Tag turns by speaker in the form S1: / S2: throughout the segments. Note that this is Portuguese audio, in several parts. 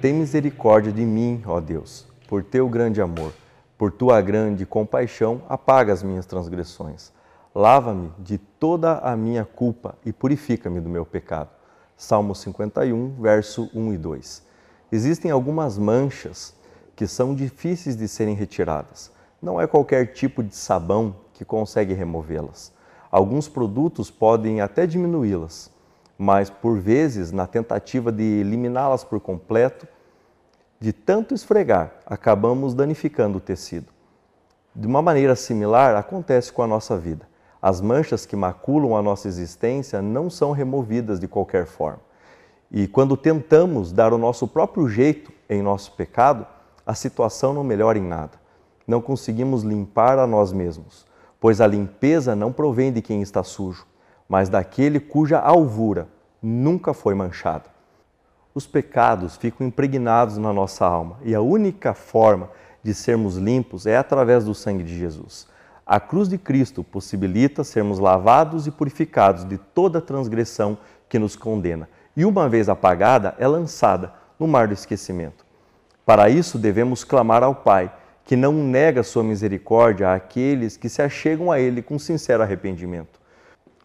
S1: tem misericórdia de mim, ó Deus, por teu grande amor. Por tua grande compaixão, apaga as minhas transgressões. Lava-me de toda a minha culpa e purifica-me do meu pecado. Salmo 51, verso 1 e 2. Existem algumas manchas que são difíceis de serem retiradas. Não é qualquer tipo de sabão que consegue removê-las. Alguns produtos podem até diminuí-las, mas por vezes, na tentativa de eliminá-las por completo, de tanto esfregar, acabamos danificando o tecido. De uma maneira similar, acontece com a nossa vida. As manchas que maculam a nossa existência não são removidas de qualquer forma. E quando tentamos dar o nosso próprio jeito em nosso pecado, a situação não melhora em nada. Não conseguimos limpar a nós mesmos, pois a limpeza não provém de quem está sujo, mas daquele cuja alvura nunca foi manchada. Os pecados ficam impregnados na nossa alma e a única forma de sermos limpos é através do sangue de Jesus. A cruz de Cristo possibilita sermos lavados e purificados de toda transgressão que nos condena, e uma vez apagada, é lançada no mar do esquecimento. Para isso, devemos clamar ao Pai, que não nega sua misericórdia àqueles que se achegam a Ele com sincero arrependimento.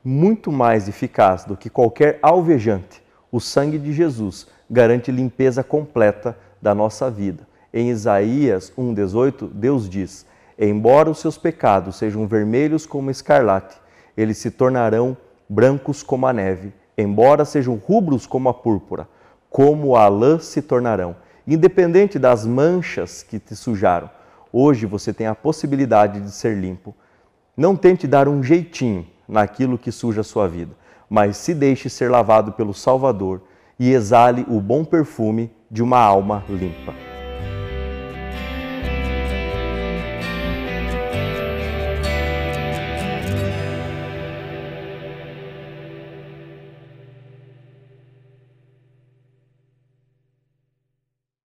S1: Muito mais eficaz do que qualquer alvejante, o sangue de Jesus garante limpeza completa da nossa vida. Em Isaías 1,18, Deus diz: Embora os seus pecados sejam vermelhos como escarlate, eles se tornarão brancos como a neve. Embora sejam rubros como a púrpura, como a lã se tornarão. Independente das manchas que te sujaram, hoje você tem a possibilidade de ser limpo. Não tente dar um jeitinho naquilo que suja a sua vida, mas se deixe ser lavado pelo Salvador e exale o bom perfume de uma alma limpa.